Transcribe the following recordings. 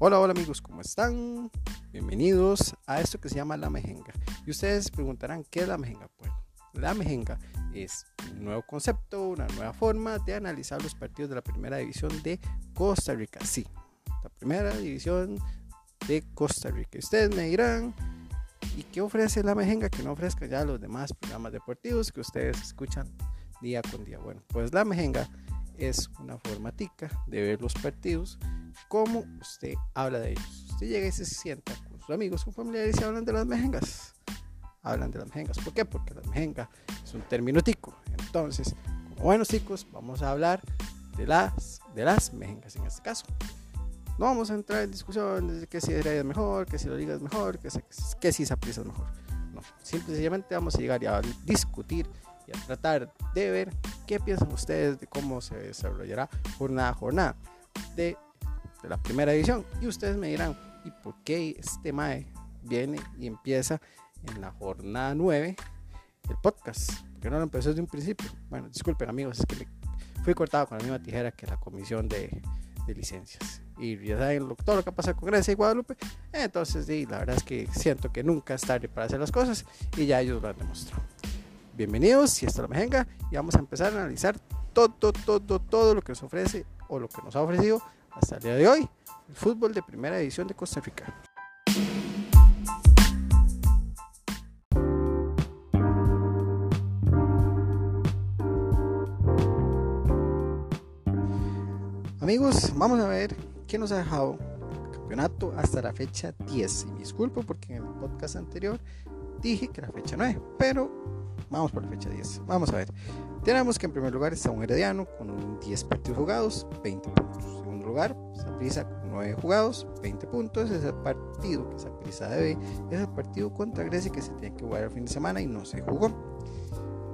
Hola, hola amigos, ¿cómo están? Bienvenidos a esto que se llama La Mejenga. Y ustedes preguntarán, ¿qué es la Mejenga? Bueno, la Mejenga es un nuevo concepto, una nueva forma de analizar los partidos de la primera división de Costa Rica. Sí, la primera división de Costa Rica. Ustedes me dirán, ¿y qué ofrece la Mejenga que no ofrezca ya los demás programas deportivos que ustedes escuchan día con día? Bueno, pues la Mejenga es una formatica de ver los partidos como usted habla de ellos. Usted llega y se sienta con sus amigos, con familiares y hablan de las mejengas. Hablan de las mejengas. ¿Por qué? Porque la mejenga es un término. Entonces, como buenos chicos, vamos a hablar de las, de las mejengas en este caso. No vamos a entrar en discusión de que si es mejor, que si lo digas mejor, que, que si se apriesa mejor. No, simplemente vamos a llegar y a discutir y a tratar de ver qué piensan ustedes de cómo se desarrollará jornada a jornada de, de la primera edición. Y ustedes me dirán, ¿y por qué este MAE viene y empieza en la jornada 9 el podcast? Que no lo empezó desde un principio. Bueno, disculpen amigos, es que me fui cortado con la misma tijera que la comisión de, de licencias. Y ya saben todo lo que pasa con Grecia y Guadalupe. Entonces, sí, la verdad es que siento que nunca es tarde para hacer las cosas y ya ellos lo han demostrado. Bienvenidos, y es la Mejenga, y vamos a empezar a analizar todo, todo, todo lo que nos ofrece o lo que nos ha ofrecido hasta el día de hoy el fútbol de primera división de Costa Rica. Amigos, vamos a ver qué nos ha dejado el campeonato hasta la fecha 10. Y disculpo porque en el podcast anterior dije que era fecha 9, pero Vamos por la fecha 10. Vamos a ver. Tenemos que en primer lugar está un Herediano con 10 partidos jugados, 20 puntos. En segundo lugar, Saprisa con 9 jugados, 20 puntos. Es el partido que Saprisa debe. Es el partido contra Grecia que se tiene que jugar el fin de semana y no se jugó.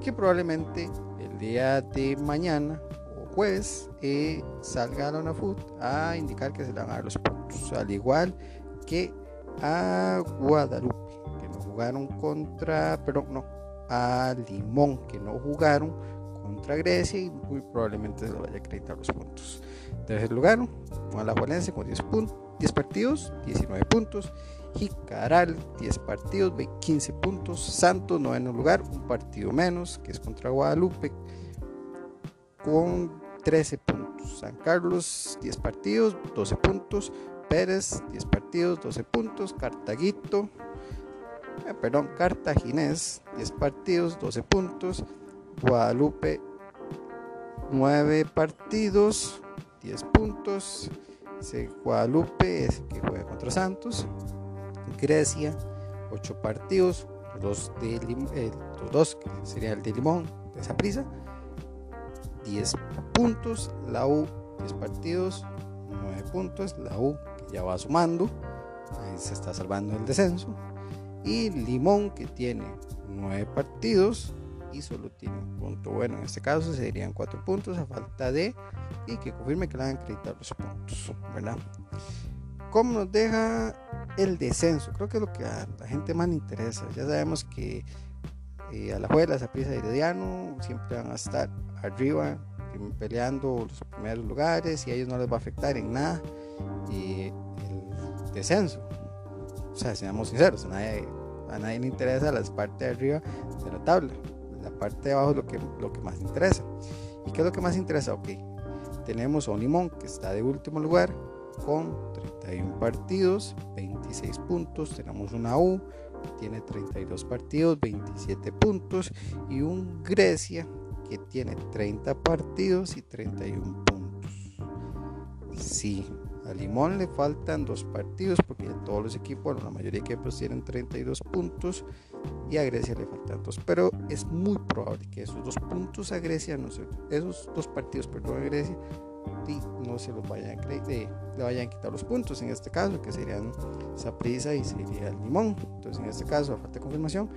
Que probablemente el día de mañana o jueves eh, salga a la UNAFUT a indicar que se le van a dar los puntos. Al igual que a Guadalupe, que no jugaron contra, pero no, a Limón, que no jugaron contra Grecia y muy probablemente se lo vaya a acreditar los puntos. Tercer lugar, Alajuelense con 10, 10 partidos, 19 puntos. Jicaral, 10 partidos, 15 puntos. Santos, noveno lugar, un partido menos, que es contra Guadalupe, con 13 puntos. San Carlos, 10 partidos, 12 puntos. Pérez, 10 partidos, 12 puntos. Cartaguito, eh, perdón, Cartaginés, 10 partidos, 12 puntos. Guadalupe, 9 partidos, 10 puntos. Guadalupe es que juega contra Santos. Grecia, 8 partidos, 2 de eh, los dos que sería el de Limón, de esa prisa. 10 puntos. La U, 10 partidos, 9 puntos. La U que ya va sumando, ahí se está salvando el descenso y Limón que tiene 9 partidos y solo tiene un punto. Bueno, en este caso serían 4 puntos a falta de y que confirme que le han acreditado los puntos, ¿verdad? ¿Cómo nos deja el descenso? Creo que es lo que a la gente más le interesa. Ya sabemos que eh, a la juega, Zaprisa y Herediano siempre van a estar arriba peleando los primeros lugares y a ellos no les va a afectar en nada y el descenso sea, seamos sinceros, a nadie, le interesa la parte de arriba de la tabla. La parte de abajo es lo que, lo que más interesa. ¿Y qué es lo que más interesa? Ok, tenemos a un que está de último lugar con 31 partidos, 26 puntos. Tenemos una U que tiene 32 partidos, 27 puntos. Y un Grecia que tiene 30 partidos y 31 puntos. Sí, a Limón le faltan dos partidos porque todos los equipos, la mayoría de equipos tienen 32 puntos y a Grecia le faltan dos. Pero es muy probable que esos dos puntos a Grecia, no se, esos dos partidos, perdón, a Grecia, no se los vayan a le vayan a quitar los puntos en este caso, que serían Saprisa y sería el Limón. Entonces, en este caso, a falta de confirmación,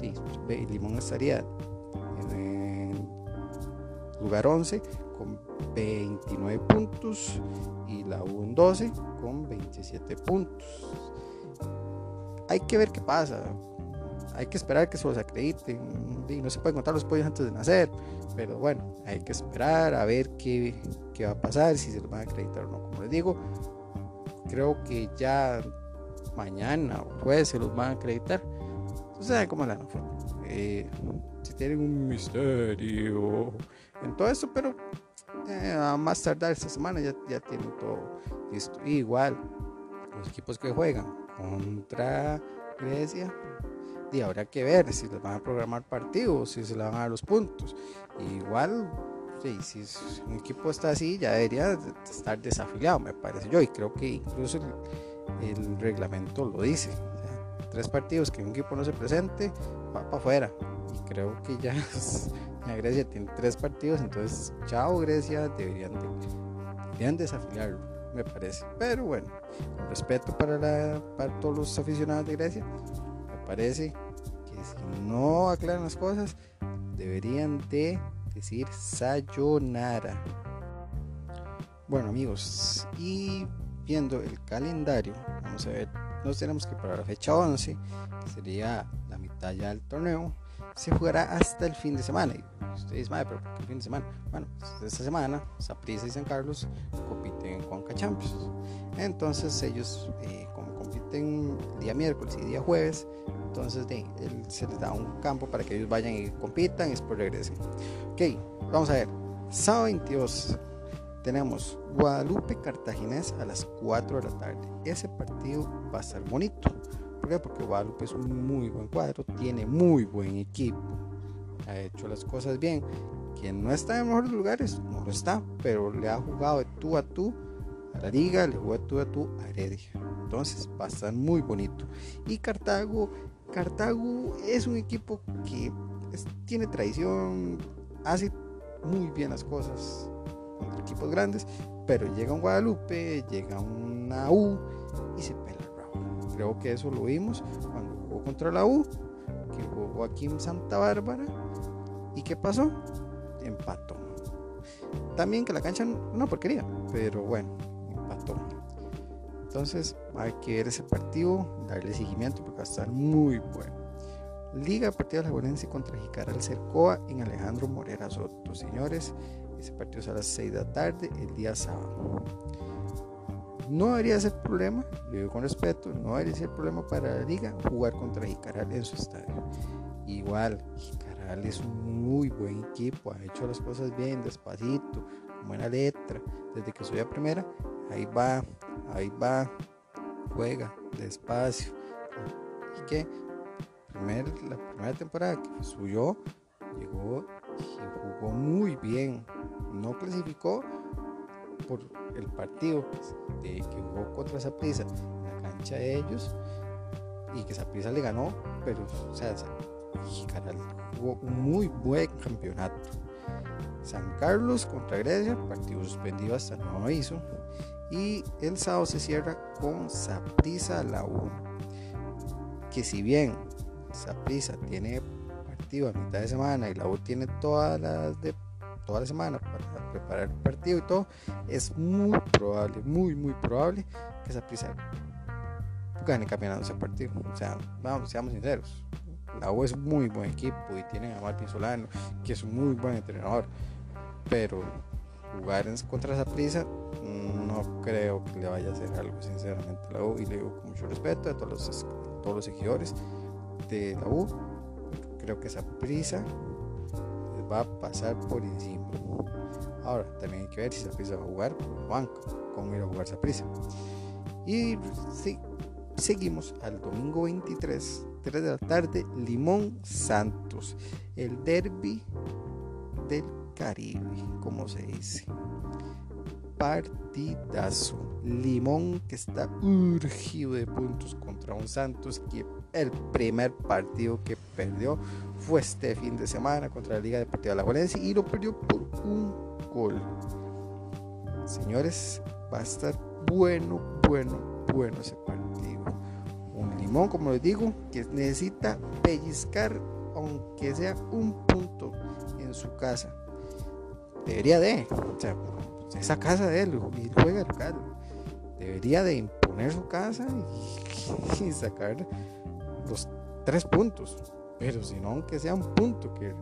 y Limón estaría en lugar 11 con 29 puntos y la U en 12 con 27 puntos. Hay que ver qué pasa. Hay que esperar que se los acrediten. Y no se pueden contar los pollos antes de nacer. Pero bueno, hay que esperar a ver qué, qué va a pasar, si se los van a acreditar o no. Como les digo, creo que ya mañana o jueves se los van a acreditar. Ustedes saben cómo la eh, si tienen un misterio en todo eso, pero eh, a más tardar esta semana ya, ya tienen todo listo. igual, los equipos que juegan contra Grecia, y habrá que ver si les van a programar partidos, si se le van a dar los puntos. Igual, si un equipo está así, ya debería estar desafiliado, me parece yo, y creo que incluso el, reglamento lo dice. tres partidos que un equipo no se presente, va para afuera. Y creo que ya, Grecia tiene tres partidos, entonces, chao Grecia, deberían, deberían desafiliarlo, me parece. Pero bueno, respeto para, la, para todos los aficionados de Grecia, me parece que si no aclaran las cosas, deberían de decir sayonara. Bueno amigos, y viendo el calendario, vamos a ver, nos tenemos que para la fecha 11, que sería la mitad ya del torneo, se jugará hasta el fin de semana. Y ustedes, madre, pero ¿por qué el fin de semana? Bueno, pues esta semana, Saprissa y San Carlos compiten en Juanca Champions. Entonces, ellos, eh, compiten día miércoles y día jueves, entonces se les da un campo para que ellos vayan y compitan y después regresen. Ok, vamos a ver. Sábado 22 tenemos Guadalupe Cartaginés a las 4 de la tarde. Ese partido va a estar bonito. ¿Por? Porque Guadalupe es un muy buen cuadro, tiene muy buen equipo, ha hecho las cosas bien. Quien no está en mejores lugares, no lo está, pero le ha jugado de tú a tú a la liga, le jugó de tú a tú a Heredia. Entonces va a estar muy bonito. Y Cartago Cartago es un equipo que tiene tradición, hace muy bien las cosas contra equipos grandes, pero llega un Guadalupe, llega una U y se pela el Creo que eso lo vimos cuando jugó contra la U, que jugó aquí en Santa Bárbara. ¿Y qué pasó? Empató. También que la cancha no porquería, pero bueno, empató. Entonces hay que ver ese partido, darle seguimiento porque va a estar muy bueno. Liga Partido Lagunense contra Jicaral Cercoa en Alejandro Morera Soto. Señores, ese partido es a las 6 de la tarde el día sábado. No debería ser problema, lo digo con respeto, no debería ser problema para la liga jugar contra Jicaral en su estadio. Igual, Jicaral es un muy buen equipo, ha hecho las cosas bien, despacito, buena letra, desde que soy a primera, ahí va, ahí va, juega despacio. Y que la primera temporada que subió, llegó y jugó muy bien. No clasificó por el partido que jugó contra Zaprisa en la cancha de ellos y que Zaprisa le ganó, pero o sea, jugó un muy buen campeonato. San Carlos contra Grecia, partido suspendido hasta no hizo y el sábado se cierra con Saprisa la 1. Que si bien Saprisa tiene partido a mitad de semana y la U tiene todas las de toda la semana para preparar el partido y todo, es muy probable, muy muy probable que Saprisa gane campeonato ese partido. O sea, vamos, seamos sinceros. La U es muy buen equipo y tienen a Martín Solano, que es un muy buen entrenador. Pero jugar contra esa prisa no creo que le vaya a hacer algo sinceramente la U y le digo con mucho respeto a todos los, todos los seguidores de la U creo que esa prisa va a pasar por encima ahora también hay que ver si esa prisa va a jugar por banco cómo ir a jugar esa prisa y sí, seguimos al domingo 23 3 de la tarde Limón Santos el derby del Caribe, como se dice. Partidazo. Limón que está urgido de puntos contra un Santos que el primer partido que perdió fue este fin de semana contra la Liga Deportiva La Valencia y lo perdió por un gol. Señores, va a estar bueno, bueno, bueno ese partido. Un limón, como les digo, que necesita pellizcar, aunque sea un punto en su casa debería de, o sea, esa casa de él y juega local, debería de imponer su casa y, sacar los tres puntos, pero si no, aunque sea un punto que,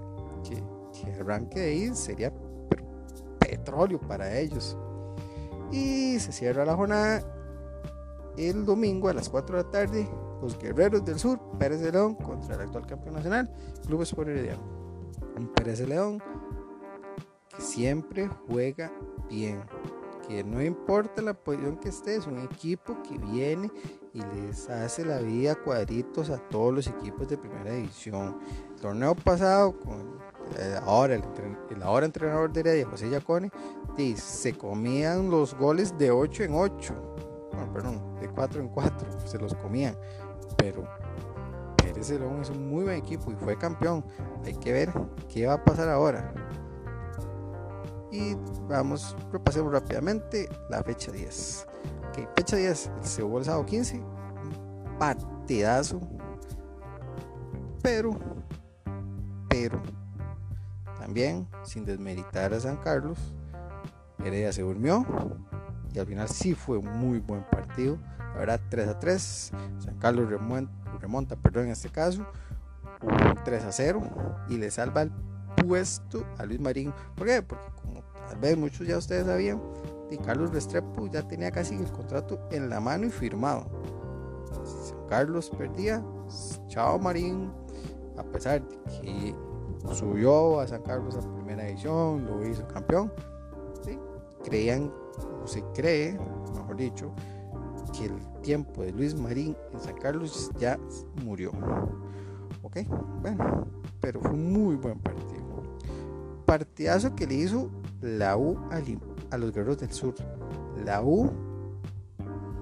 que, que arranque de ahí, sería petróleo para ellos. Y se cierra la jornada el domingo a las 4 de la tarde, los Guerreros del Sur, Pérez de León contra el actual campeón nacional, Club Sport Herediano. Un Pérez de León que siempre juega bien, que no importa la posición que esté, es un equipo que viene y les hace la vida cuadritos a todos los equipos de primera división. El torneo pasado, con ahora el, ahora entrenador de Heredia, José Yacone, se comían los goles de 8 en 8, bueno, perdón, de 4 en 4, se los comían, pero Pérez León es un muy buen equipo y fue campeón. Hay que ver qué va a pasar ahora. Y vamos, repasemos rápidamente la fecha 10. Ok, fecha 10, se jugó el sábado 15, un partidazo, pero, pero, sin desmeritar a San Carlos, Heredia se durmió y al final sí fue un muy buen partido. La verdad, 3 a 3. San Carlos remonta, remonta perdón, en este caso, un 3 a 0 y le salva el puesto a Luis Marín. ¿Por qué? Porque como tal vez muchos ya ustedes sabían, y Carlos Restrepo ya tenía casi el contrato en la mano y firmado. Si San Carlos perdía, chao Marín, a pesar de que subió a San Carlos a primera edición, lo hizo campeón, creían, o se cree, mejor dicho, que el tiempo de Luis Marín en San Carlos ya murió. Ok, bueno, pero fue un muy buen partido. Partidazo que le hizo la U a, los Guerreros del Sur. La U,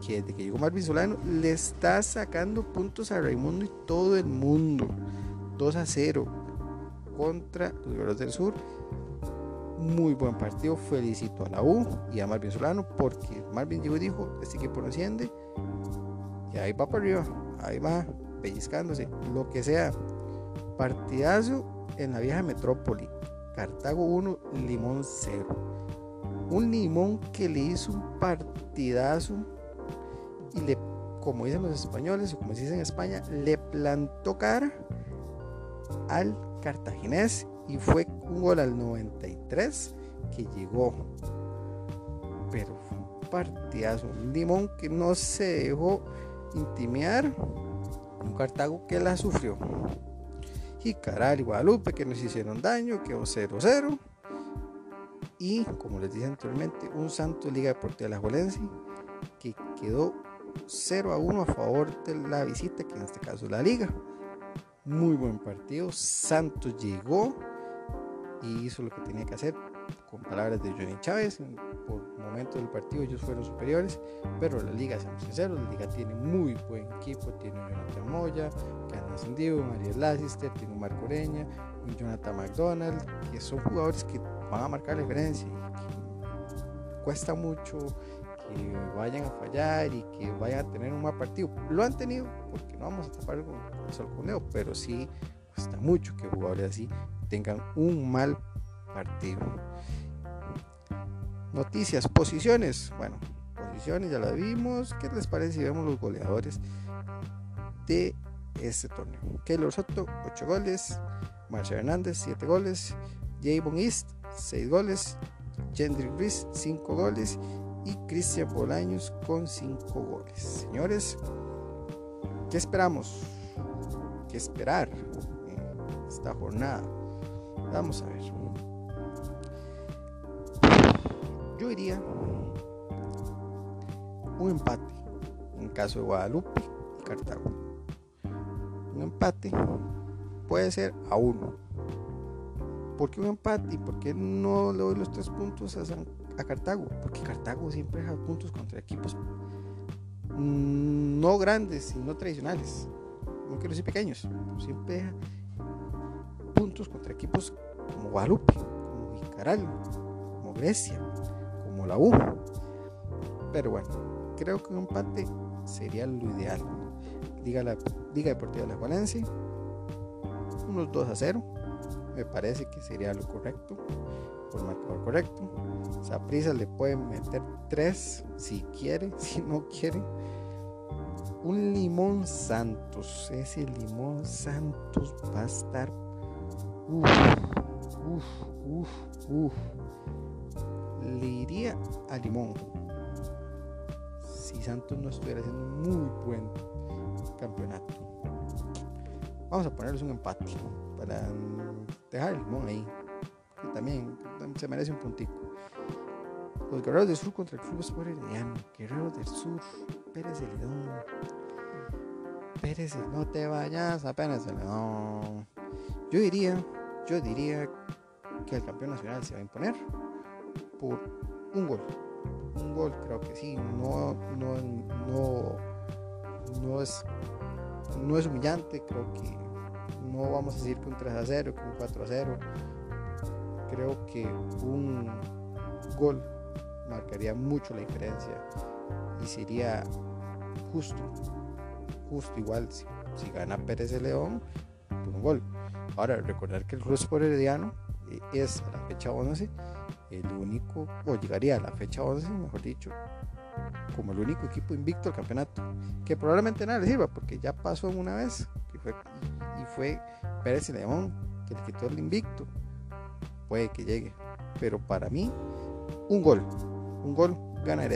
que desde que llegó Marvin Solano, le está sacando puntos a Raimundo y todo el mundo. 2 a 0 contra los Guerreros del Sur muy buen partido. Felicito a la U y a Marvin Solano porque Marvin llegó y dijo, este equipo no asciende. Y ahí va para arriba, ahí va, pellizcándose, lo que sea. Partidazo en la vieja metrópoli. Cartago 1, Limón 0. Un Limón que le hizo un partidazo y le, como dicen los españoles o como se dice en España, le plantó cara al cartaginés y fue un gol al 93 que llegó. Pero fue un partidazo. Un limón que no se dejó intimidar. Un Cartago que la sufrió. Y Caral y Guadalupe que nos hicieron daño, quedó 0-0. Y como les dije anteriormente, un Santo Liga Deportiva de la Juelense que quedó 0 a 1 a favor de la visita, que en este caso es la Liga. Muy buen partido. Santos llegó y hizo lo que tenía que hacer. Con palabras de Johnny Chávez, por momentos del partido ellos fueron superiores, pero la liga, seamos sinceros, la liga tiene muy buen equipo, tiene un Jonathan Moya, que han ascendido, Ariel Lassister, tiene un Marco Oreña, un Jonathan McDonald, que son jugadores que van a marcar la diferencia que cuesta mucho que vayan a fallar y que vayan a tener un mal partido. Lo han tenido, porque no vamos a tapar con el sol con Leo, pero sí cuesta mucho que jugadores así tengan un mal partido. Noticias, posiciones. Bueno, posiciones ya la vimos. ¿Qué les parece si vemos los goleadores de este torneo? Keylor Soto, 8 goles. Marcia Hernández, 7 goles. Javon East, 6 goles. Gendry Gris, 5 goles. Y Cristian Bolaños con 5 goles. Señores, ¿qué esperamos? ¿Qué esperar en esta jornada? Vamos a ver. Yo iría un empate en caso de Guadalupe y Cartago. Un empate puede ser a uno. ¿Por qué un empate? ¿Y por qué no le doy los tres puntos a, Cartago? Porque Cartago siempre deja puntos contra equipos no grandes y no tradicionales. No quiero decir pequeños. Siempre deja puntos contra equipos como Guadalupe, como Vicaral, como Grecia, como la U. Pero bueno, creo que un empate sería lo ideal. Liga, la, Liga Deportiva de la Valencia, unos 2 a 0, me parece que sería lo correcto, por marcador correcto. Saprisa le pueden meter 3 si quiere, si no quiere. Un limón Santos, ese limón Santos va a estar Uf, uf, uf, uf. Le iría a limón. Si Santos no estuviera haciendo un muy buen campeonato. Vamos a ponerles un empate para dejar el limón ahí. Que también se merece un puntico. Los Guerreros del Sur contra el Club Sport Herediano. Guerreros del Sur. Pérez Celedón. Pérez, no te vayas apenas Celedón. Yo diría, yo diría que el campeón nacional se va a imponer por un gol. Un gol, creo que sí. No, no, no, no es, no es humillante. Creo que no vamos a decir que un 3 a 0, que un 4 a 0. Creo que un gol marcaría mucho la diferencia y sería justo, justo igual si, gana Pérez de León por un gol. Ahora, recordar que el por Herediano eh, es a la fecha 11 el único, o llegaría a la fecha 11, mejor dicho, como el único equipo invicto al campeonato, que probablemente nada le sirva porque ya pasó una vez y fue, y fue Pérez y León que le quitó el invicto puede que llegue. Pero para mí, un gol. Un gol gana